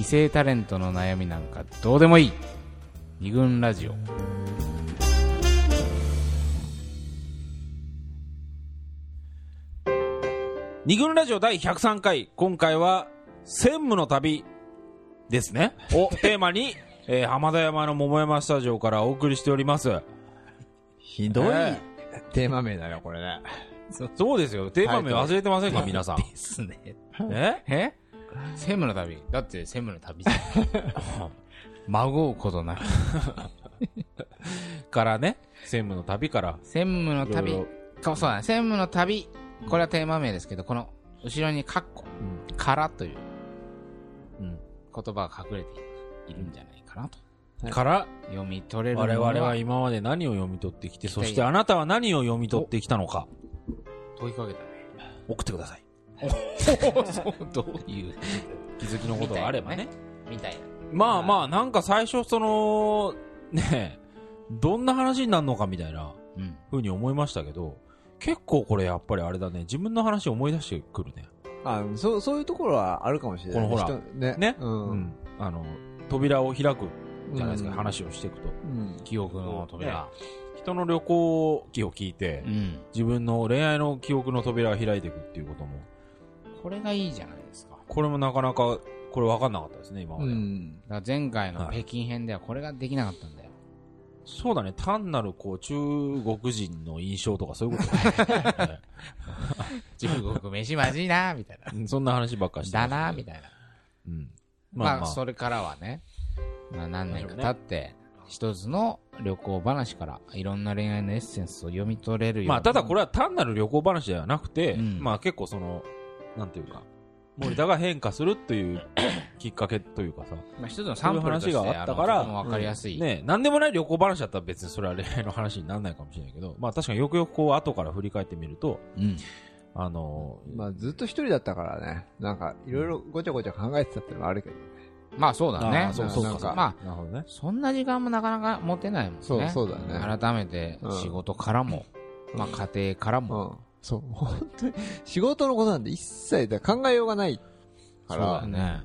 異性タレントの悩みなんかどうでもいい二軍ラジオ二軍ラジオ第103回、今回は、専務の旅ですね。をテーマに、えー浜田山の桃山スタジオからお送りしております。ひどいえテーマ名だよ、これね。そうですよ。テーマ名忘れてませんか、皆さん。ですねえ？え？専務の旅。だって専務の旅。じゃん孫うことなく からね、専務の旅から。専務の旅。いろいかそうだね。専務の旅。これはテーマ名ですけどこの後ろにカッコうん。からという。うん。言葉が隠れているんじゃないかなと。から、読み取れる我々は今まで何を読み取ってきて、そしてあなたは何を読み取ってきたのか、問いかけたね。送ってください。どういう気づきのことがあればね。みたいなまあまあ、なんか最初、その、ねえどんな話になるのかみたいなうんふうに思いましたけど、結構これやっぱりあれだね、自分の話を思い出してくるね。あそう、そういうところはあるかもしれない。このほら人ね。ね。う。うんん。あの、扉を開くじゃないですか、うん話をしていくと。うん。記憶の扉人の旅行記を聞いて、うん自分の恋愛の記憶の扉を開いていくっていうことも、これがいいじゃないですか。これもなかなか、これ分かんなかったですね、今まで。うん。だから前回のはい。北京編ではこれができなかったんだよ。そうだね、単なるこう、中国人の印象とかそういうこと。だ ね中国飯まずいなみたいな。うんそんな話ばっかりしてまだなみたいな。うん。まあ、それからはね、まあ、何年か経って、一つの旅行話からいろんな恋愛のエッセンスを読み取れるようまあ、ただこれれは単なる旅行話ではなくて、うん。まあ結構その、なんていうか、森田が変化するというきっかけというかさ、まあ、一つのサンプルとしてそういう話があったからのとてもわかりやすい、ね、なんでもない旅行話だったら別にそれは恋愛の話にならないかもしれないけど、まあ確かによくよくこう後から振り返ってみると、うん、あのまあ、ずっと一人だったからね。なんか、いろいろごちゃごちゃ考えてたってのもあるけど。まあそうだね。あーそうそうなんかそうかまあなるほどね。そんな時間もなかなか持てないもんね。そうそうだね。改めて仕事からも、まあ家庭からうも、ん。そう、本当に、仕事のことなんて一切だ考えようがないかそうだ。ね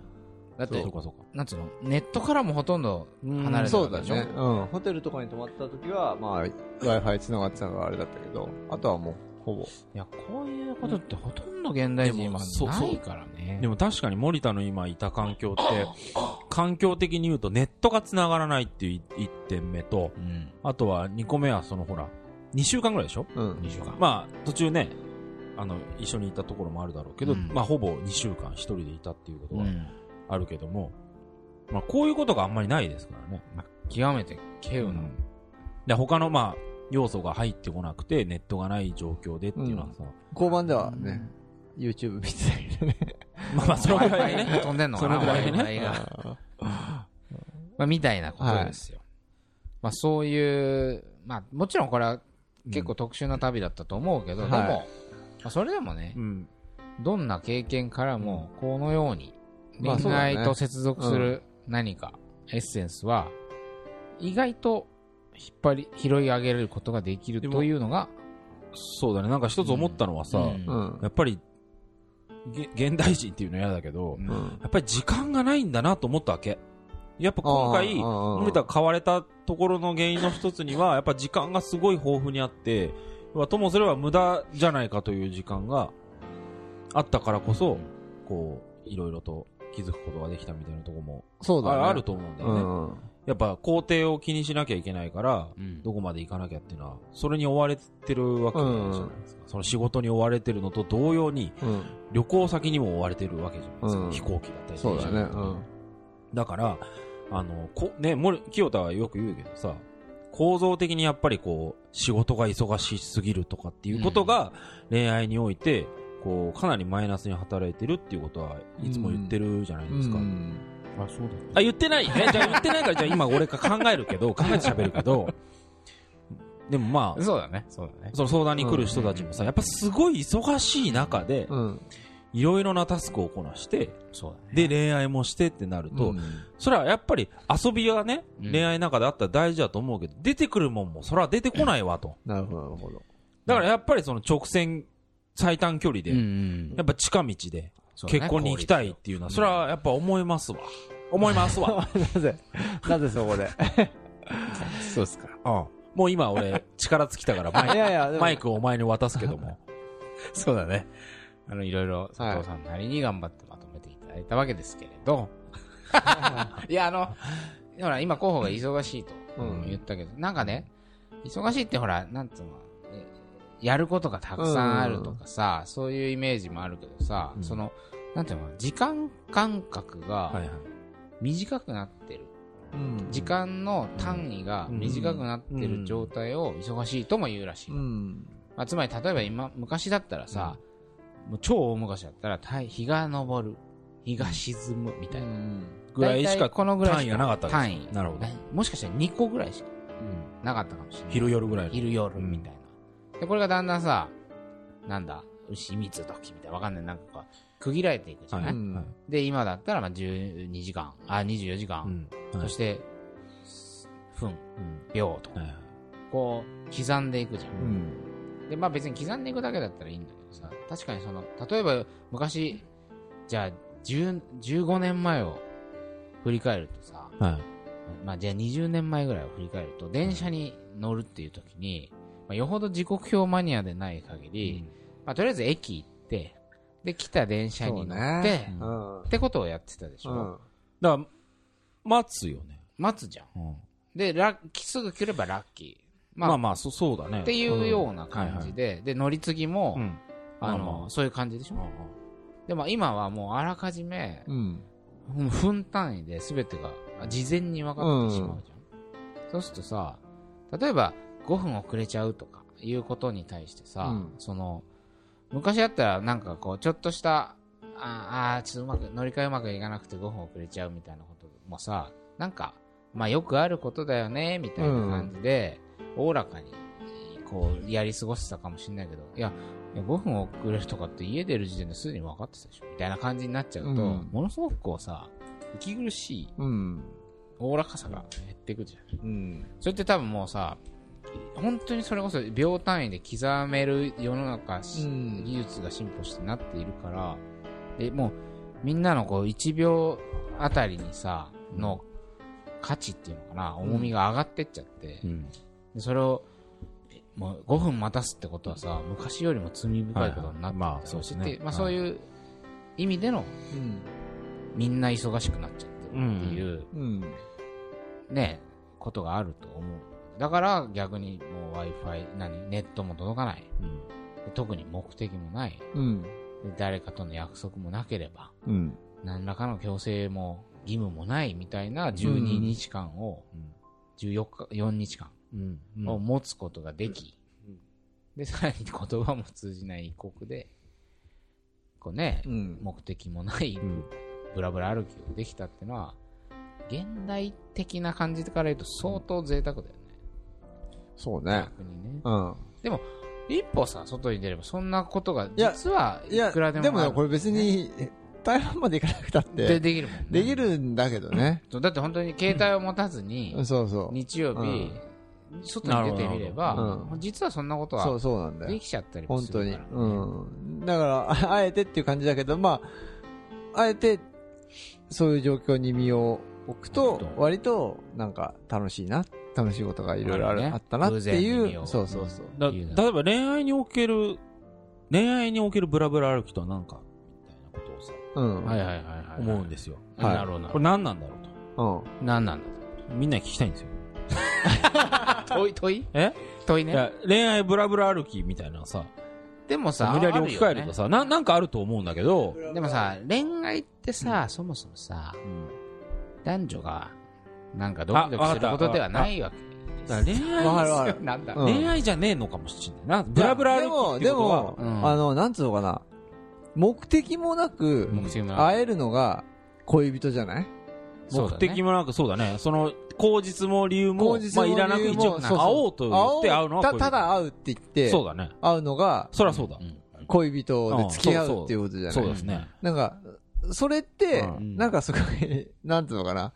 だってそうかそうか。なんつうの？ネットからもほとんど離れてそうだね。うん。ホテルとかに泊まった時は、まあ、Wi-Fi 繋がってたからあれだったけど、あとはもう、ほぼ。いやこういうことってほとんど現代人はないからねでも確かに森田の今いた環境って、環境的に言うとネットが繋がらないっていう1点目と、うんあとは2個目はそのほら、2週間ぐらいでしょ？うん。2週間。まあ、途中ね、あの、一緒にいたところもあるだろうけど、うん。まあ、ほぼ2週間一人でいたっていうことはうん。あるけども、まあ、こういうことがあんまりないですからね。極めて稀有な、で、他の、まあ、要素が入ってこなくて、ネットがない状況でっていうのはさ、交番ではね、YouTube 見てたけどね。まあまあ、そのぐらいね。飛んでんのかなそのぐらいでねまあ、みたいなことですよ。まあ、そういう、まあ、もちろんこれは結構特殊な旅だったと思うけど、うんでも、はいまあ、それでもね、うん。どんな経験からも、このように、恋愛と接続する何か、エッセンスは、意外と引っ張り、拾い上げることができるというのが、そうだね。なんか一つ思ったのはさ、うんうん。やっぱり、げ現代人っていうのは嫌だけど。やっぱり時間がないんだなと思ったわけ。やっぱ今回、森田が買われたところの原因の一つには、やっぱ時間がすごい豊富にあって、ともすれば無駄じゃないかという時間があったからこそ、こう、いろいろと気づくことができたみたいなところもそうだね。ああると思うんだよね。うん。やっぱ工程を気にしなきゃいけないから、うんどこまで行かなきゃっていうのは、それに追われてるわけじゃないですか。その仕事に追われてるのと同様に、うん。旅行先にも追われてるわけじゃないですか。うん飛行機だったりそうだね。電車だったりうん。だから、あの、こ、ね、森、清田はよく言うけどさ、構造的にやっぱりこう、仕事が忙しすぎるとかっていうことが、恋愛において、こう、かなりマイナスに働いてるっていうことはいつも言ってるじゃないですか。うんあ、そうだあ、言ってないね。じゃあ言ってないから、じゃあ今俺が考えるけど、考えて喋るけど、でもまあ、そうだね、そうだね。その相談に来る人たちもさ、やっぱすごい忙しい中で、うん。いろいろなタスクをこなして。で、恋愛もしてってなると、うんそれはやっぱり遊びはね、うん恋愛の中であったら大事だと思うけど、出てくるもんもそれは出てこないわと。なるほど、なるほど。だからやっぱりその直線、最短距離で、やっぱ近道で結婚に行きたいっていうのは、それはやっぱ思いますわ。思いますわ。なぜ、なぜそこで？そうですか。うんもう今俺、力尽きたからマイクをお前に渡すけども。そうだね。あの、いろいろ佐藤さんなりに頑張ってまとめていただいたわけですけれど。いや、あの、ほら、今候補が忙しいとうん言ったけど、なんかね、忙しいってほら、なんつうの、えやることがたくさんあるとかさ、そういうイメージもあるけどさ、うんその、なんていうの、時間感覚がはいはい。短くなってる。うん時間の単位が短くなってる状態を忙しいとも言うらしい。うん。まあ、つまり、例えば今、昔だったらさ、もう超大昔だったら、太日が昇る、日が沈むみたいな。ぐらいしかこのぐらい単位がなかったんです単位。なるほど。もしかしたら2個ぐらいしかうんなかったかもしれない。昼夜ぐらいの。昼夜みたいな。で、これがだんだんさ、なんだ、牛三つ時みたいな、わかんない。なんかこう、区切られていくじゃない、で、今だったら、まあ、12時間、あ、24時間、うん。そして、分、うん秒とこう、刻んでいくじゃん。うん。で、まあ別に刻んでいくだけだったらいいんださ、確かにその、例えば昔、じゃあ、10 15年前を振り返るとさ、はい。まあじゃあ20年前ぐらいを振り返ると、電車に乗るっていう時に、まあ、よほど時刻表マニアでない限り、まあとりあえず駅行って、で、来た電車に乗って、ねうん。ってことをやってたでしょ？うん。だから、待つよね。待つじゃん。うんで、ラッすぐ来ればラッキー。まあ、まあまあ、そそうだね。っていうような感じで、で、乗り継ぎも、うん。あの、まあまあそういう感じでしょ？でも今はもうあらかじめ、うん。うん分単位で全てが事前に分かってしまうじゃん。そうするとさ、例えば5分遅れちゃうとかいうことに対してさ、うんその、昔だったらなんかこう、ちょっとした、ああー、ちょっとうまく、乗り換えうまくいかなくて5分遅れちゃうみたいなこともさ、なんか、まあよくあることだよね、みたいな感じで、おおらかに、こう、やり過ごしてたかもしれないけど、いや、いや5分遅れるとかって家出る時点ですでに分かってたでしょみたいな感じになっちゃうと、うんものすごくこうさ、息苦しい、うん。おおらかさが減っていくじゃん。うん。それって多分もうさ、本当にそれこそ秒単位で刻める世の中し、うん技術が進歩してなっているから、で、もう、みんなのこう、1秒あたりにさ、の価値っていうのかな、重みが上がってっちゃって、うん。でそれを、えもう5分待たすってことはさ、昔よりも罪深いことになってまあそうですねでまあはいそういう意味での、うん。みんな忙しくなっちゃってるっていう、うん。ね、ことがあると思う。だから逆にもう Wi-Fi、何、ネットも届かない。で特に目的もない。うん。で誰かとの約束もなければ、うん。何らかの強制も義務もないみたいな12日間を、14日、4日間うん。うん。を持つことができ、で、さらに言葉も通じない異国で、こうね、うん。目的もないうんブラブラ歩きをできたってのは、現代的な感じから言うと相当贅沢だよね。そうね。逆にね。うん。一歩さ、外に出ればそんなことが、や実はいや、くらでもあるでもね、これ別に、え台湾まで行かなくたっでて、できるもんね。できるんだけどね。だって本当に携帯を持たずに、そうそう。日曜日、外に出てみれば、なるほど実はそんなことはそうそうなんだよ。できちゃったりも本当に。するから、ね。うん。だから、ああえてっていう感じだけど、まあ、あえて、そういう状況に身を置くと割と、なんか、楽しいな、楽しいことがいろいろあったなっていう、そうそうそう。例えば恋愛における、恋愛におけるブラブラ歩きとは何か、みたいなことをさ、うん。はいはいはいはい。思うんですよ。はいなるほどなこれ何なんだろうと。うん。何なんだみんなに聞きたいんですよ。問い問い？え？問いね。いや、恋愛ブラブラ歩きみたいなのさ、でもさ、無理やり置き換えるとあさ、ななんかあると思うんだけど、るよねでもさ、恋愛ってさ、そもそもさ、うん男女が、なんかドキドキすることではないわけ。だから恋愛わかるわかる。なんだ。うん。恋愛じゃねえのかもしれないな。ブラブラ歩きってでことはも、、でうん。も、あの、なんつうのかな。目的もなく、目的もなく。会えるのが恋人じゃない？目的もなくそうだね。その、口実も理由も、口実もまあいらなく一応、会おうと言って会うのはただ会うって言って、そうだね。会うのがそりゃそうだう。ん恋人で付き合うっていうことじゃない？そうですね。なんか、それって、うんなんかすごい、なんつうのかな？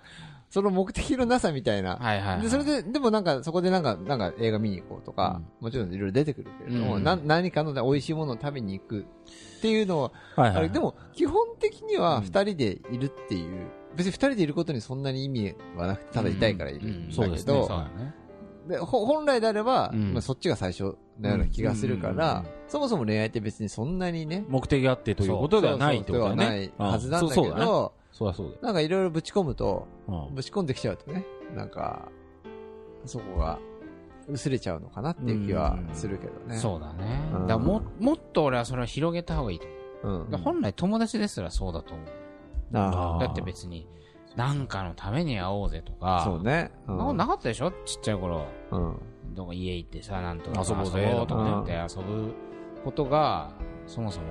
その目的のなさみたいな。はいはいはい。で、それで、でもなんか、そこでなんか、なんか映画見に行こうとか、もちろんいろいろ出てくるけれども、うんな何かの美味しいものを食べに行くっていうのは、はいで、も、基本的にはうん二人でいるっていう別に二人でいることにそんなに意味はなくて、ただ痛いからいる。ん。だそうですね。けど。でほ本来であれば、うん。まあ、そっちが最初のような気がするかうん。うん。そもそも恋愛って別にそんなにね、目的があってということではないってことだよね。ないはずなんだけうんそうそうだね。ど、そうだそうなんかいろいろぶち込むと、だ。うん。ぶち込んできちゃうとね、なんか、そこが薄れちゃうのかなっていう気はするけどね。そうだね。うん。だももっと俺はそれを広げた方がいいと思う。本来友達ですらそうだと思う。だって別に、なんかのために会おうぜとあか、そうね。うんななかったでしょ？ちっちゃい頃。うん。どこ家行ってさ、なんとか遊ぼうとか言って遊ぶことが、そもそも、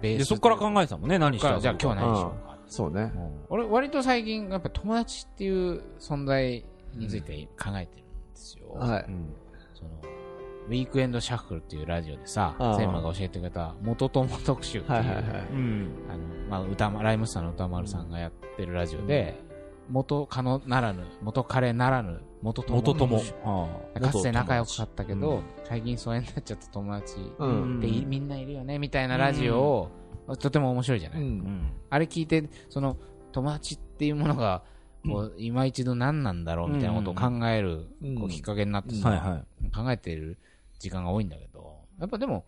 ベースで、そこから考えてたもんね、何してからじゃあ今日は何しようか。そうね。俺、割と最近、やっぱ友達っていう存在について考えてるんですよ。はい。その、ウィークエンドシャッフルっていうラジオでさ、ああ。専務が教えてくれた元友特集っていう、はいはいはい。うん。あの、まあ、歌ま、ライムスターの歌丸さんがやってるラジオで、元カノならぬ、元彼ならぬ、元友元友。かつて仲良かったけど、うん。最近疎遠になっちゃった友達。うん。っていみんないるよね、みたいなラジオを、とても面白いじゃない、うん。うん。あれ聞いて、その、友達っていうものが、こう、今一度何なんだろうみたいなことを考える、うん。こう、きっかけになってさ。考えている時間が多いんだけど、やっぱでも、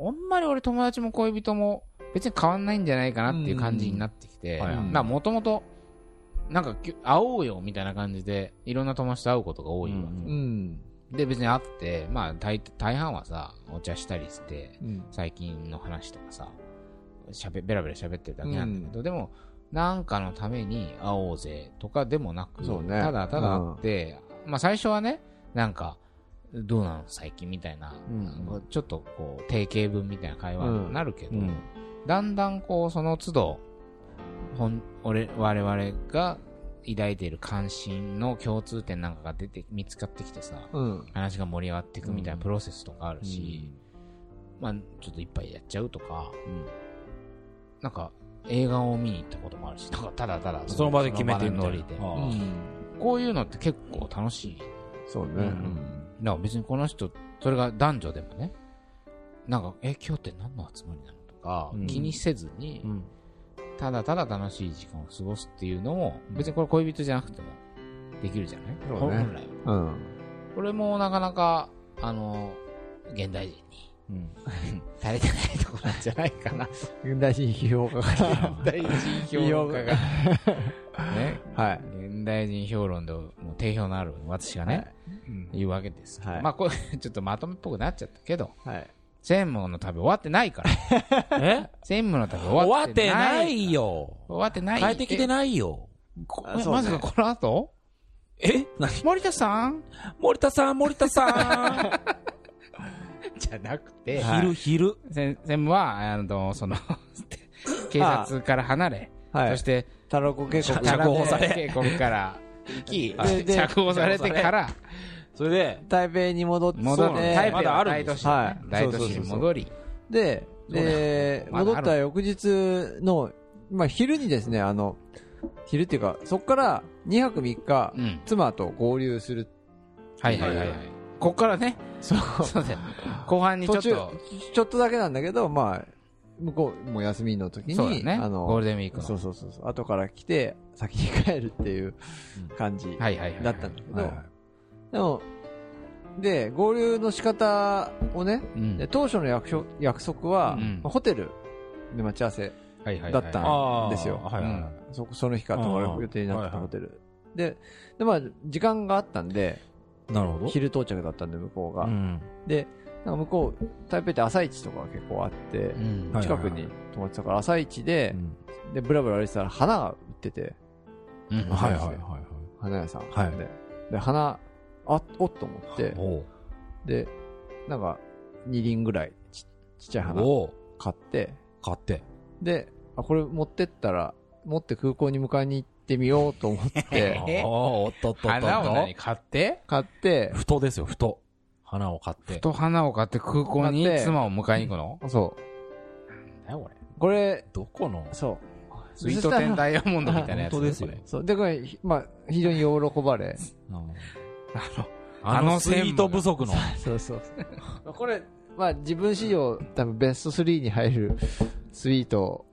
あんまり俺友達も恋人も別に変わんないんじゃないかなっていう感じになってきて、まあもともと、なんかきゅ会おうよみたいな感じで、いろんな友達と会うことが多いわけ。うん。で、別に会って、まあ大大半はさ、お茶したりして、うん。最近の話とかさ、しゃべ、ベラベラ喋ってるだけなんだけど、でも、なんかのために会おうぜとかでもなく、そうねただただ会って、まあ最初はね、なんか、どうなの最近みたいな、うん。ちょっとこう、定型文みたいな会話になるけど、うん。だんだんこう、その都度、ほん、俺、我々が抱いている関心の共通点なんかが出て、見つかってきてさ、うん。話が盛り上がっていくみたいなプロセスとかあるし、まあ、ちょっと一杯やっちゃうとか、なんか、映画を見に行ったこともあるし、なんかただただその場で決めてみたいその場でノリで。こういうのって結構楽しい。そうね。うんだから別にこの人、それが男女でもね、なんか、え、今日って何の集まりなのとか、うん気にせずに、うん。ただただ楽しい時間を過ごすっていうのも、別にこれ恋人じゃなくてもできるじゃない、本来は。うん。これもなかなか、あの、現代人にうん。足りてないところなんじゃないかな。現代人批評家が。現代人評論家が。ね。はい。現代人評論でもう定評のある私がね、言うわけですけど。はいまあこれ、ちょっとまとめっぽくなっちゃったけど、はい。専務の旅終わってないから。え？専務の旅終終わっててわっな。ないいよ。終わってない。帰ってきてないよ。ねまさかこの後？え？何？森田さん？森田さん、森田さ じゃなくて、ん。はい昼、昼。専専務は、あの、その、警察から離れ、はい。そして、タロコ渓谷。釈放され警谷から行き、放されてから、それで、台北に戻って、戻る。そうね台北まだあはるんです大都市ね、はい大都市に戻り、で、で、そうだよ戻った翌日の、まあ昼にですね、あの、昼っていうか、そこから2泊3日、うん。妻と合流する。はいはいはいはい。こっからね、そう。そうだよ。後半にちょ途中っと、、ちょっとだけなんだけど、まあ、向こう、もう休みの時に、そうだね、あの、ゴールデンウィークの。そうそうそうそう、後から来て、先に帰るっていう感じはいはいはい。だったんだけど、はいはいでも、で、合流の仕方をね、うん。で当初の約束約束は、うんまあホテルで待ち合わせ、はいはいはい。だったああ。ですよはいはいはい。そその日から泊まる予定になってはいはいたホテル。で、で、まあ、時間があったんで、なるほど。昼到着だったんで、向こうが。うん。で、なんか向こう、台北って朝市とかが結構あってう、ん。はい近くに泊まってたから、朝市で、で、ブラブラ歩いてたら花が売ってて、うんはいはいはいはい。花屋さん。はいで、で花、あ、おっと思って、で、なんか、2輪ぐらいちちっちゃい花買って、買って。で、あ、これ持ってったら、持って空港に迎えに行ってみようと思って、え おおっとっとっとっ花を何と。買って？買って、ふとですよ、ふと。花を買って。と花を買って空港に妻を迎えに行くの？そう。なんだよこれ。これ、どこの？そう。スイートテンダイヤモンドみたいなやつ。本当ですよこれそう。で、これ、ひまあ、非常に喜ばれ。あの、あのスイート不足の。そうそう。これ、まあ、自分史上、多分ベスト3に入るスイート。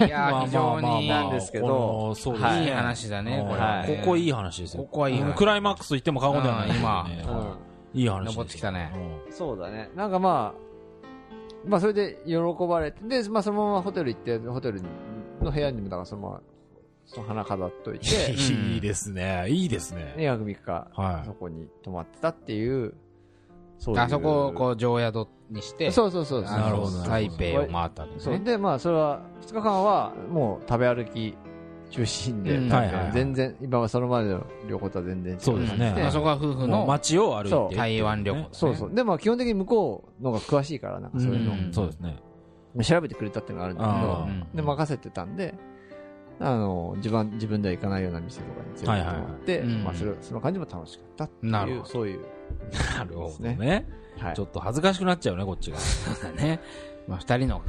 いやー非常に。なんですけど。このそうですね。い。い話だねこれ。はいここいい話ですよ。ここはいい話。クライマックスと言っても過言ではない。ですよね。うんうんいい話ですよ。登ってきたね。うん。そうだね。なんかまあ、まあそれで喜ばれて、で、まあそのままホテル行って、ホテルの部屋にも、だからそのまま、その花飾っといて、いいですね。いいですね。2泊3日、はいそこに泊まってたっていう、そういうあそこをこう常宿にしてそうそうそうそう。あのなるほどなるほど台北を回ったんですそう。ねで、まあそれは、2日間はもう食べ歩き中心で、うんはいはいはい全然、今はそのまでの旅行とは全然違う。そうですねまあそこは夫婦もうの街を歩いてそうっていうね。台湾旅行そうそう。でも基本的に向こうの方が詳しいから、なんかそういうの。うんそうですね。調べてくれたっていうのがあるんだけあどー、で、任せてたんで、あの、自分、自分では行かないような店とかに連れてってもらって、はいはいまあ、それ、その感じも楽しかったっていう、なるほど。そういう、なるほどね。ね。はい。ちょ。っと恥ずかしくなっちゃうね、こっちが。ね。まあ二人の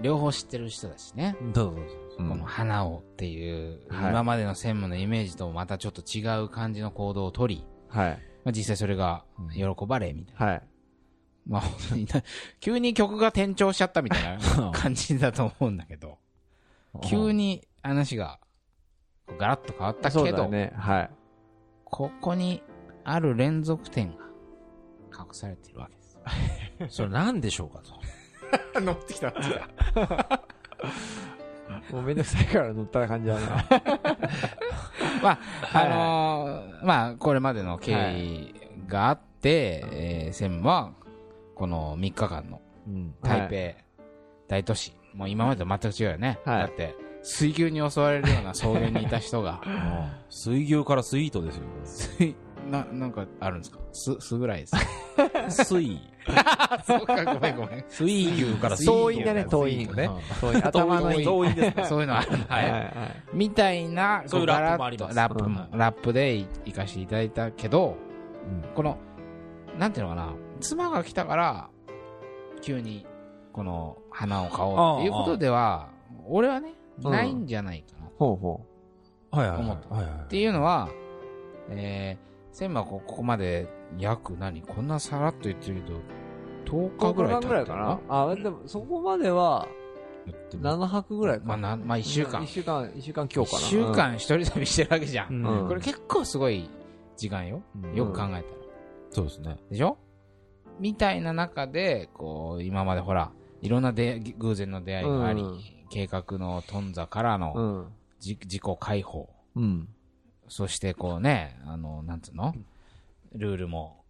両方知ってる人だしね。どうぞどうぞ。うんこの花をっていうはい。今までの専務のイメージともまたちょっと違う感じの行動を取りはい。まあ実際それが喜ばれみたいな。はい。まあ本当にな急に曲が転調しちゃったみたいな感じだと思うんだけど急に話がガラッと変わったけど、ね。はい。ここにある連続点が隠されてるわけです。それなんでしょうかと。乗ってきた。もうめんどくさいから乗った感じだな。まあ、はいあのーまあ、これまでの経緯があって、えー専務は、この3日間のうん。台北、大都市、もう今までと全く違うよね。はいだって、水牛に襲われるような草原にいた人が、水牛からスイートですよ。水な、なんかあるんですか？す、すぐらいです。水。そうか、ごめんごめん。水牛からスイート。遠いだね、遠い。ね。遠い。頭のいい。遠いですね。そういうのあるんだね。はいはい。みたいな、そういうこラップもありますガラッとラップも、ラップで行かせていただいたけど、この、なんていうのかな、妻が来たから、急に、この、花を買おうっていうことでは、俺はね、うんないんじゃないかな。っほうほはいはいはい。思ったはいはいていうのは、えー、専務はこここまで、約何？こんなさらっと言ってるけど、10う。日ぐらい経10日ぐらいかなあ、でもそこまでは、7泊ぐらいかまあ、なまあ、一週間一。週間、一週間今日かな。一週間一人旅してるわけじゃん。うんこれ結構すごい時間よ。うんよく考えたら。そうですね。でしょ？みたいな中で、こう、今までほら、いろんな出偶然の出会いがあり、うん計画の頓挫からうのん。じ自己解放、うん。そしてこうね、あの、なんつうの？ルールも、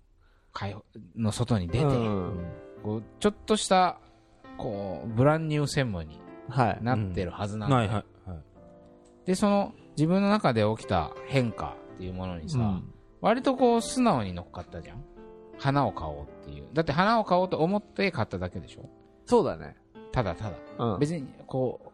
解放の外に出て、うんこうちょっとした、こう、ブランニュー専務にはい。なってるはずなんだよ、はいはい。はいで、その、自分の中で起きた変化っていうものにさ、うん割とこう、素直に乗っかったじゃん花を買おうっていう。だって花を買おうと思って買っただけでしょ？そうだね。ただただ。うん。別に、こう、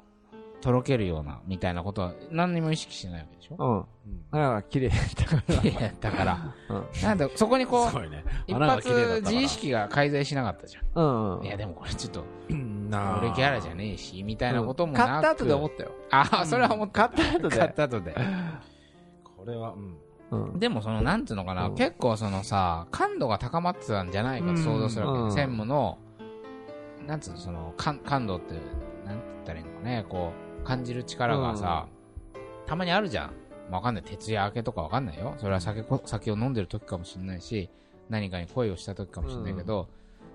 とろけるような、みたいなことは何にも意識してないわけでしょ？うん。花が綺麗だから。いや、だから、うんなんだ、そこにこう、すごいね。一花が綺麗だ発ったから自意識が介在しなかったじゃうんうんん。い。や、でもこれちょっと、うんなあ俺ギャラじゃねえし、みたいなこともなく、買った後で思ったよ。ああ、それは思った。買った後で買った後で。これは、うん。うん。でもその、なんていうのかな、うん結構そのさ、感度が高まってたんじゃないかと想像するわけ。うん専務の、なんつうの、その、感感度って、なんて言ったらいいのかね、こう、感じる力がさ、たまにあるじゃん。まあわかんない。徹夜明けとかわかんないよ。それは酒こ、酒を飲んでる時かもしれないし、何かに恋をした時かもしれないけど、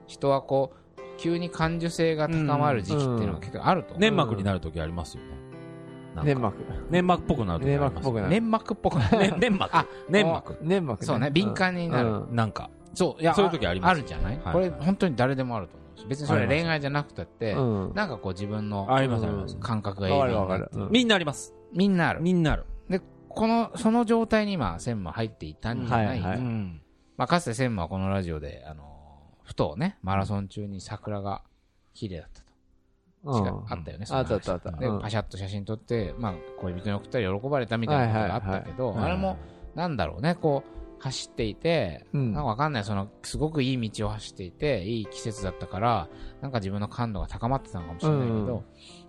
人はこう、急に感受性が高まる時期っていうのが結構あると思う。粘膜になるときありますよね。粘膜。粘膜っぽくなるとき粘膜っぽくなる。粘膜っぽくな ねる。粘膜あ。粘膜。粘膜ね。そうね、敏感になる。うんなんか。そう、いや、そういう時ありますあるじゃない、はいこれ本当に誰でもあると思うし。別にそれ恋愛じゃなくたって、うん。なんかこう自分の。感覚がいいわかる。うんみんなあります。みんなある。みんなある。この、その状態に今、専務は入っていたんじゃない、はいはいうん。まあ、かつて専務はこのラジオで、あの、ふとね、マラソン中に桜が綺麗だったと。あったよね、あったあったあった。で、うんパシャッと写真撮って、まあ、恋人に送ったら喜ばれたみたいなことがあったけど、はいあれも、なんだろうね、こう、走っていて、うん。なんかわかんない、その、すごくいい道を走っていて、いい季節だったから、なんか自分の感度が高まってたのかもしれないけど、うん。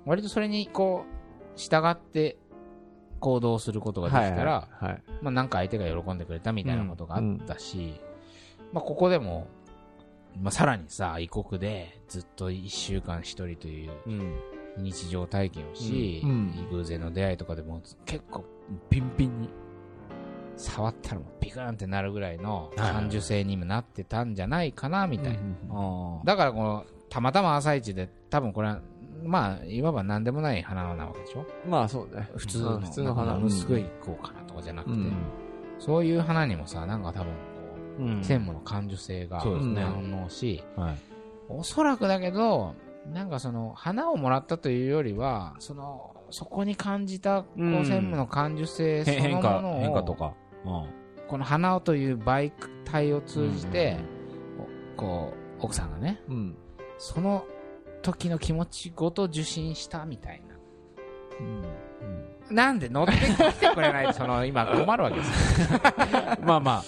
割とそれに、こう、従って行動することができたら、はいはい。はい。まあなんか相手が喜んでくれたみたいなことがあったし、まあここでも、まあさらにさ、異国でずっと一週間一人といううん。日常体験をし、うん。うん。偶然の出会いとかでも結構ピンピンに触ったらもうピクーンってなるぐらいの感受性にもなってたんじゃないかなみたいな、あだからこのたまたま朝一で多分これはまあいわば何でもない花なわけでしょ？まあそうね。普通のうん普通の花。ものすごいこうかなとかじゃなくて、うん。そういう花にもさなんか多分こううん。専務の感受性が反応し、はい。おそらくだけど、なんかその、花をもらったというよりは、その、そこに感じた、こう、うん。専務の感受性そへ変化、のものを、変化とか。うんこの花という媒体を通じて、こう、奥さんがね、うん。その時の気持ちごと受信したみたいな。なんで乗ってきてくれないと、その、今困るわけですよ。まあまあ、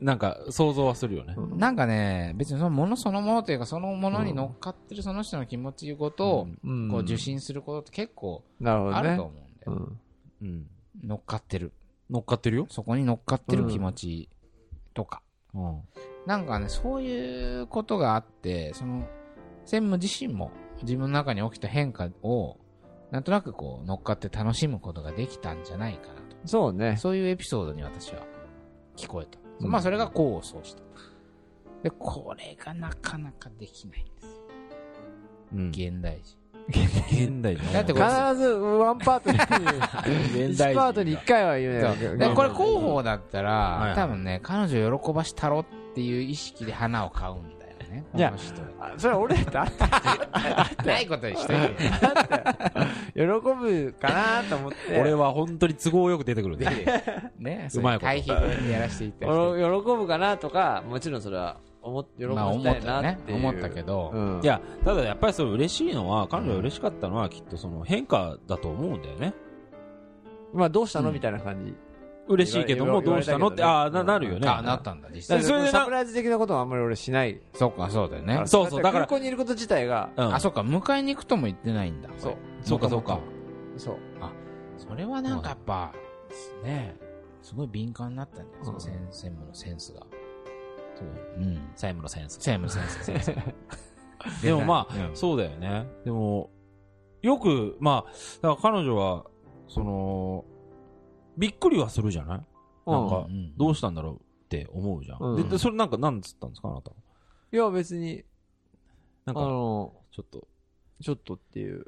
なんか想像はするよね。なんかね、別にそのものそのものというか、そのものに乗っかってるその人の気持ちごと、うんこう受信することって結構。あると思うんだよ。うん。うん。乗っかってる。乗っかってるよ？そこに乗っかってる気持ちとか。うん。なんかね、そういうことがあって、その、専務自身も自分の中に起きた変化を、なんとなくこう乗っかって楽しむことができたんじゃないかなと。そうね。そういうエピソードに私は聞こえた。うんまあそれが功を奏した。で、これがなかなかできないんですよ。うん。現代人。現代の。だってこれ必ずワンパートに、1パートに1回は言うね。でこれ広報だったら、はい多分ね、彼女を喜ばしたろっていう意識で花を買うんだよね。いやこの人あそれ俺だってないことにして。喜ぶかなと思って。俺は本当に都合よく出てくるね。ね、うまいこと対比でやらせていただきたい俺喜ぶかなとか、もちろんそれは思っ喜ばまあせたい思ったなっていう。思ったけど、うんいや、ただやっぱりそれ嬉しいのは、彼女が嬉しかったのはきっとその変化だと思うんだよね。まあどうしたの？うんみたいな感じ。嬉しいけども、言われどうしたの？って、言わああ、な、なるよね。あ、なったんだ、実際だから。それでなサプライズ的なことはあんまり俺しない。そうか、そうだよね。そうそうだから空港にいること自体が、うん。あ、そうか、迎えに行くとも言ってないんだ。そう。そうかそうか。そう。それはなんかやっぱ、ね、すごい敏感になったんだよ、そのうん専専務のセンスが。そううん。債務のセンス。専務センス、センス。でもまあ、うんそうだよね。でも、よく、まあ、だから彼女は、その、びっくりはするじゃない？なんかう、んどうしたんだろうって思うじゃん。うんでで、それなんか、なんつったんですかあなた。いや別に、あなんか、の、ちょっと。ちょっとっていう。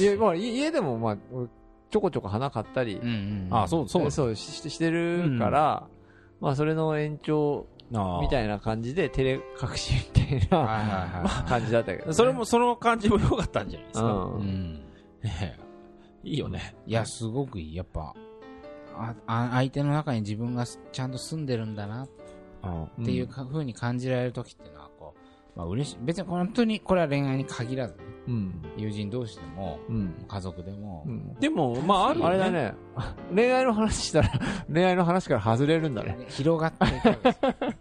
いや、まあい家でもまあ、俺ちょこちょこ花買ったり。あ、そう、そう。そうししてるから、まあそれの延長あみたいな感じで照れ隠しみたいなはいはいはい。感じだったけどね。それも、その感じも良かったんじゃないですか？う。うんん。ね えいいよね。いや、すごくいい。やっぱ、ああ相手の中に自分がすちゃんと住んでるんだなうん。っていうか風に感じられる時っていうのは、こう、まあ嬉しい。別に本当にこれは恋愛に限らずね、うん。友人同士でも、うん。家族でも、うんでも、まあ、あるよね。あれだね。恋愛の話したら、恋愛の話から外れるんだね。広がっていくわけですよ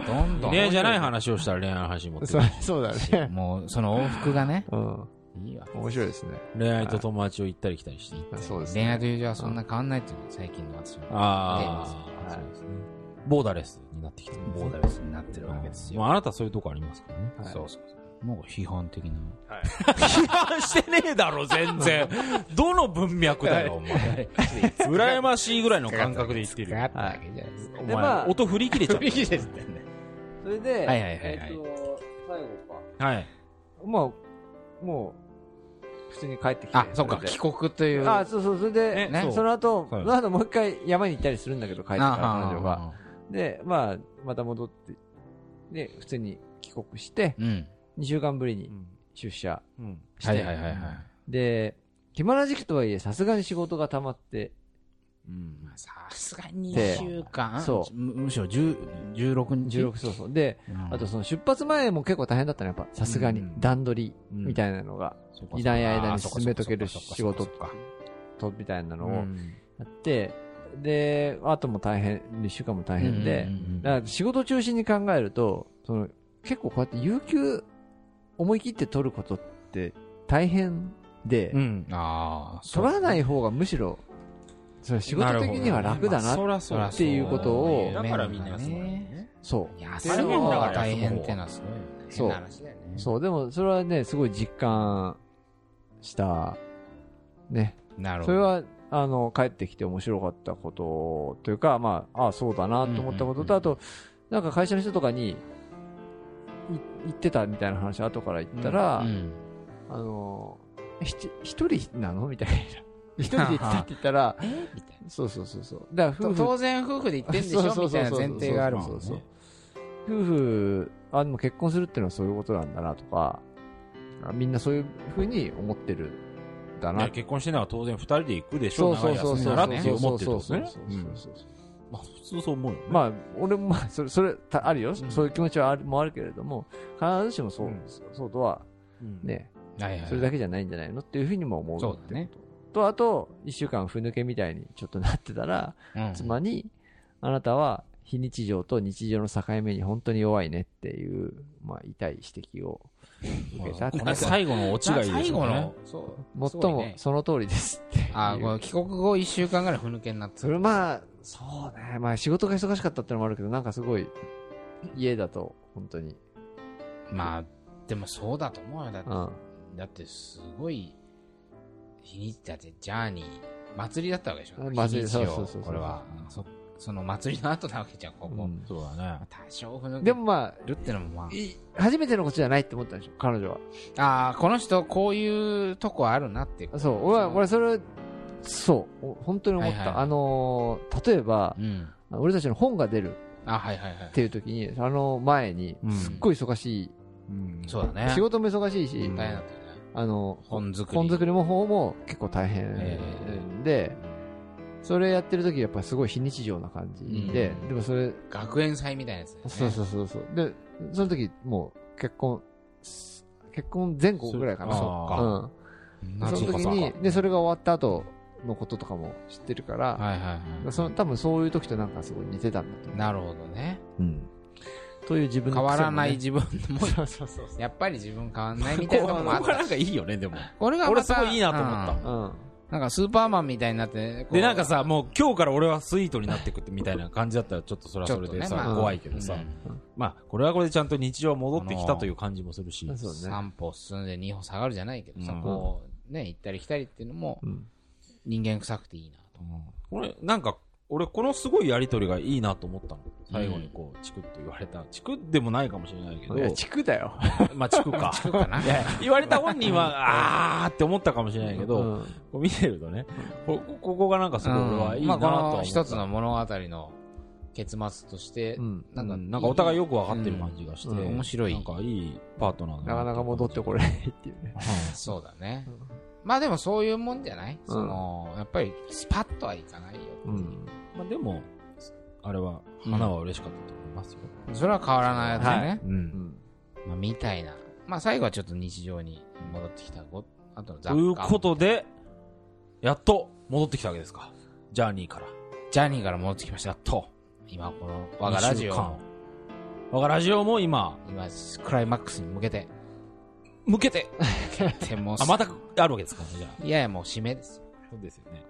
どんどん。恋愛じゃない話をしたら恋愛の話に持ってくそうるそうだね。もう、その往復がね、うん。いいわ。面白いですね。恋愛と友達を行ったり来たりして。そうです恋愛とね。友情はそんな変わんないっていうのが最近の私のああ、はいそうですね。ボーダレスになってきてる。ボーダレスになってるわけですよ。まあ、あなたそういうとこありますからね。はいそうそうそう。もう批判的な。批判してねえだろ、全然。どの文脈だよ、お前。羨ましいぐらいの感覚で言ってるよ。あったわけじゃないですか。お前、音振り切れちゃっいいですね。それで、はいはいはいはいえっと、最後た。はい。か。まあ、もう、普通に帰ってきて。あ、そっか、帰国という。あ、そうそう、それで、ねその後、はいその後もう一回山に行ったりするんだけど、帰ってからあ彼女が。。で、まあ、また戻って、で、普通に帰国して、うん。2週間ぶりに出社うん。して、はいはいはいはい。で、暇な時期とはいえ、さすがに仕事が溜まって、うん。まあさすがにで2週間。そう。むむしろ10 16日。16、そうそう。で、うん。あとその出発前も結構大変だったね、やっぱ、さすがにうん。段取りうん。みたいなのが、そうかいない間あに進めとける仕事そっかと、みたいなのをうん。やって、で、あとも大変、1週間も大変で、うんうんうんだから仕事中心に考えると、その結構こうやって有給思い切って取ることって大変で、うん。ああ、取らない方がむしろ、それ仕事的には楽だな。っていうことをだからみんなそうだよね。ね。そう。いや、でそれの方が大変ってのはすごいよね。そう変な話だよね。そう、でもそれはね、すごい実感した、ね。なるほど。それは、あの、帰ってきて面白かったことというか、まあ、ああ、そうだなと思ったことと、あと、なんか会社の人とかに、い言ってたみたいな話後から言ったら、うんあの、ひ一人なの？みたいな。一人で行ったって言ったら、え？みたいそうそうそうそう。だから夫婦、な。当然夫婦で行ってんでしょ？そうそうそうみたいな前提があるもんそうそうね。夫婦、あ、でも結婚するっていうのはそういうことなんだなとか、あみんなそういうふうに思ってるんだな。ね結婚してないら当然二人で行くでしょ？そうそうそうならって思ってるってことね。そうそうそうまあ普通そう思うよね。まあ、俺もまあ、それ、それ、たあるよ、ん。そういう気持ちはある、もあるけれども、必ずしもそう、うん。そうとは、うん。ね、はいはい。それだけじゃないんじゃないの？っていうふうにも思うそうだねと。と、あと、一週間ふぬけみたいにちょっとなってたら、うん妻に、あなたは非日常と日常の境目に本当に弱いねっていう、まあ、痛い指摘を受けたってこれ最後のオチがいいです最後よねの。、そう。す最もその通りですって。あ、これ帰国後1週間ぐらいふぬけになってそれまあ、そうね。まあ仕事が忙しかったってのもあるけど、なんかすごい、家だと、本当に。まあ、でもそうだと思うよ。だってう、ん。だってすごい、日にちだってジャーニー、祭りだったわけでしょ？祭りそうそうそうこれは。そその祭りの後なわけじゃん、ここ。うんそうだね。多少ふぬけでもまるってのもまあ、い初めてのことじゃないって思ったんでしょ、彼女は。あ。ああ、この人こういうとこあるなっていう。そう、俺は、俺それ、そう、お本当に思った。はいはいはいあのー、例えば、うん。俺たちの本が出るあ、はいはいはいっ。ていう時に、あの前にうん、すっごい忙しい、うんそうだね。仕事も忙しいし、大変だった。あの、本作り。本作りも方も結構大変えで、それやってる時やっぱりすごい非日常な感じで、うんでもそれ、学園祭みたいなやつね。そうそうそうそう。で、その時もう結婚、結婚前後ぐらいかな。そそっかうん。なその時に、で、それが終わった後のこととかも知ってるから、はいはいはい。その多分そういう時となんかすごい似てたんだと思なるほどね。う。うん。という自分の変わらない癖自分も、そうそうそう。やっぱり自分変わんないみたいなとこもあったここがなんかいいよね、でも。これがまた俺すごいいいなと思ったうんうん。なんかスーパーマンみたいになって、で、なんかさ、もう今日から俺はスイートになってくってみたいな感じだったら、ちょっとそれはそれでさ、ねまあ怖いけどさ、うんまあ、これはこれでちゃんと日常戻ってきたという感じもするし、ね。3歩進んで2歩下がるじゃないけどさ、うんこう、ね、行ったり来たりっていうのもうん。人間臭くていいなと。これ、なんか、俺、このすごいやりとりがいいなと思ったの。最後にこう、チクッと言われた。チクッでもないかもしれないけどい、や、地区だよ。まあ、チクか。そうかな。言われた本人は、あーって思ったかもしれないけど、うんこう見てるとね、こここがなんかすごい俺はいいまあ、なとは思った。この一つの物語の結末としてう、ん。なんか、うんなんかお互いよくわかってる感じがして、うん面白いなんかいいパートナーだなかなか戻ってこれないっていうね。そうだねうん。まあでもそういうもんじゃない？うんその、やっぱりスパッとはいかないよ。うん。まあでも、あれは、花は嬉しかったと思いますよ。それは変わらないやつだね。う。うんん。まあみたいな。まあ最後はちょっと日常に戻ってきたご、あとの雑という貨。ことで、やっと戻ってきたわけですか。ジャーニーから。ジャーニーから戻ってきました。と、今この我がラジオ二週間も、我がラジオも今、今、クライマックスに向けて、向けて、向けてもうあ、またあるわけですかじゃあ。いやいやもう締めですよ。そうですよね。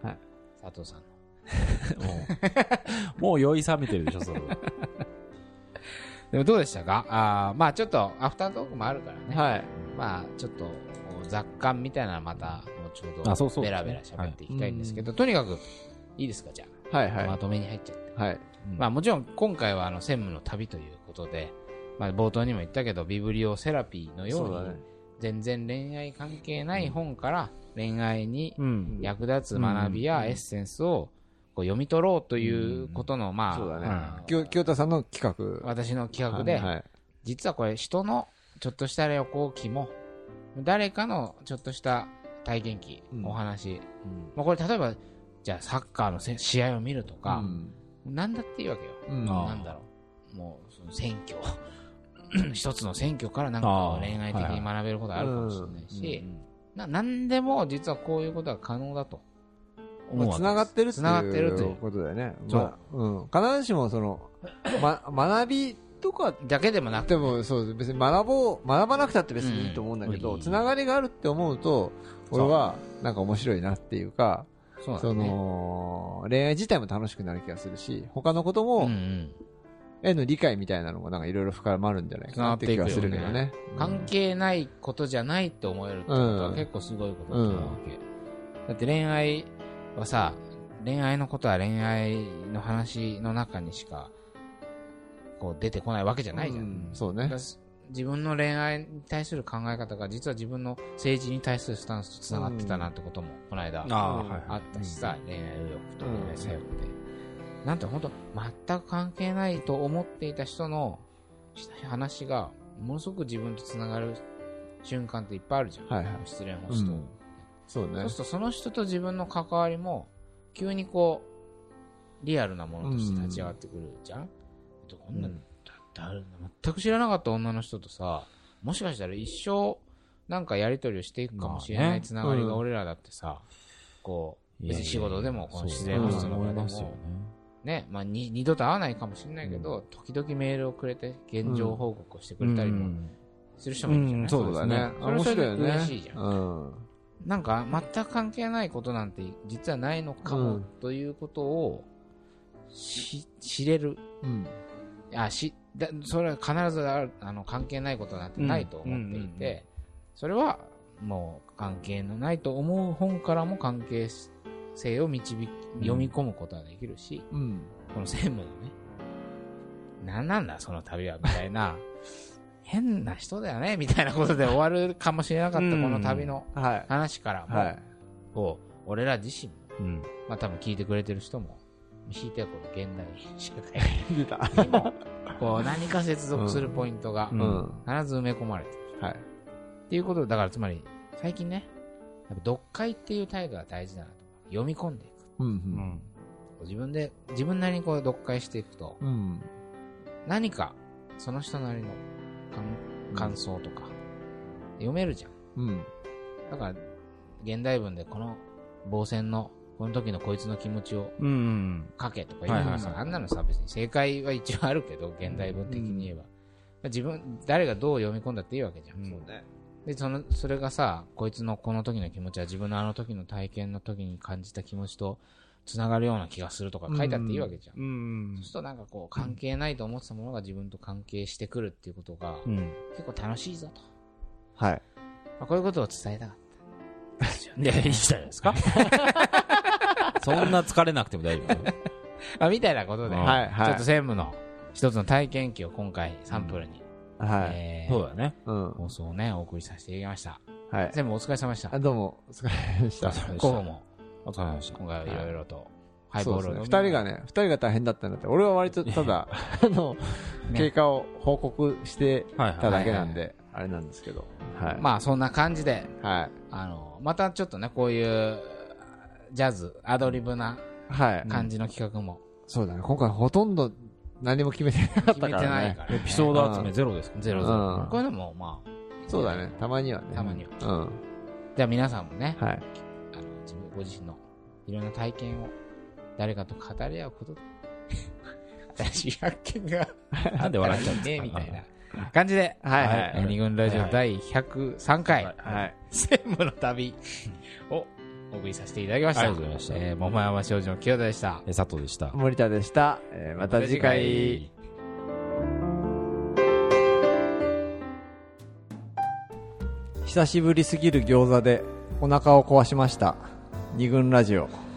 佐藤さんの。もう、もう酔い冷めてるでしょ、それは。でもどうでしたか？あーまあちょっとアフタートークもあるからね。はい。まあちょっと雑感みたいなのまた後ほあそうそうどベラベラ喋っていきたいんですけど、とにかくいいですかじゃあ、はいはい。まとめに入っちゃって。はい。まあもちろん今回はあの専務の旅ということで、まあ冒頭にも言ったけどビブリオセラピーのように。全然恋愛関係ない本から恋愛にうん。役立つ学びやエッセンスをこう読み取ろうということのまあ、そうだね。清田さんの企画。私の企画で、はい。実はこれ人のちょっとした旅行記も誰かのちょっとした体験記、うん。お話、まあ、これ例えばじゃあサッカーのせ試合を見るとか、うん。なんだっていいわけよ、うん。なんだろう。もうその選挙。一つの選挙からなんか恋愛的に学べることあるかもしれないし、ななんでも実はこういうことは可能だと思うわけです。つながってるって繋がってるという。ことだよね。そう。まあうん。必ずしもその、ま、学びとかだけでもなく。でもそう別に学ぼう、学ばなくたって別にいいと思うんだけど、うん。つながりがあるって思うと、俺はなんか面白いなっていうか、その、恋愛自体も楽しくなる気がするし、他のこともんへの理解みたいなのがなんかいろいろ深まるんじゃないかなって気がするけどね。関係ないことじゃないって思えるってことは結構すごいことだと思うわけ。だって恋愛はさ、恋愛のことは恋愛の話の中にしか、こう出てこないわけじゃないじゃん。うんそうね自分の恋愛に対する考え方が実は自分の政治に対するスタンスと繋がってたなってこともこの間あったしさ、恋愛右翼とうん恋愛左翼で。なんて本当全く関係ないと思っていた人の話がものすごく自分と繋がる瞬間っていっぱいあるじゃん。はいはい失恋ホスト。うんそうねそう。するとその人と自分の関わりも急にこうリアルなものとして立ち上がってくるじゃん、でこんな、うんだだ全く知らなかった女の人とさもしかしたら一生なんかやり取りをしていくかもしれないつながりうんが俺らだってさ、こう別に仕事でもこの自然ホストの場でもね。ねまあ、に二度と会わないかもしれないけど、時々メールをくれて現状報告をしてくれたりもする人もいるじゃない、うんそうだね。それはそれ。嬉しいじゃんうん。なんか全く関係ないことなんて実はないのかも、うん。ということをし知れる。うん。あしだそれは必ずあるあの関係ないことなんてないと思っていて、それはもう関係のないと思う本からも関係性を導き読み込むことができるし、うん。この専務のね何なんだその旅はみたいな 変な人だよねみたいなことで終わるかもしれなかったこの旅のはい。話からも、はい。こう俺ら自身もうん。まあ多分聞いてくれてる人も、引いてはこの現代社会。にも、こう何か接続するポイントが。必ず埋め込まれてる。はい。っていうことだからつまり、最近ね、やっぱ読解っていう態度が大事だなと。読み込んでいく。うん。う。うんん。自分で、自分なりにこう読解していくと、うん。何かその人なりの感感想とか、読めるじゃん。うん。だから、現代文でこの防戦の、この時のこいつの気持ちをうん。書けとか言うのさ、はいはいはいあんなのさ、別に正解は一応あるけど、現代文的に言えば。自分、誰がどう読み込んだっていいわけじゃん。うんそうね。で、その、それがさ、こいつのこの時の気持ちは自分のあの時の体験の時に感じた気持ちと繋がるような気がするとか書いてあっていいわけじゃん。うんそうするとなんかこう、関係ないと思ってたものが自分と関係してくるっていうことが、うん。結構楽しいぞと。はい。まあ、こういうことを伝えたかった。ですよね。で、いいじゃないですか。そんな疲れなくても大丈夫。まあ、みたいなことで、うんはい。はい。ちょっと専務の一つの体験記を今回サンプルに、はい。えーそうだね。うん。放送をね、お送りさせていただきました。はい。全部お疲れ様でしたあ、。どうも、お疲れ様でした候補も、お疲れ様でした。今回はいろいろと、ハイボールをそうですね。二人がね、二人が大変だったんだって。俺は割とただ、あの、ね経過を報告してはいたはい。だけなんで、あれなんですけど。はい。まあそんな感じで、はい。あの、またちょっとね、こういう、ジャズ、アドリブなはい。感じの企画もそうだね。今回ほとんど何も決めてなかった決めてからね。ないから、エピソード集めゼロですかゼロゼうロ。んこういうのも、まあ、そうだね。たまにはね。たまには。うん。じゃあ皆さんもね、はい。ご自身のいろんな体験を誰かと語り合うことで、新しい発見が なんで笑っちゃうんねですか？みたいな感じで、はいはいえー二軍ラジオ第103回、はいはい。専務の旅をお送りさせていただきました。ありがとうございましたえー、桃山少女の清田でした。え佐藤でした。森田でした。えーまた次回。久しぶりすぎる餃子でお腹を壊しました。二軍ラジオ。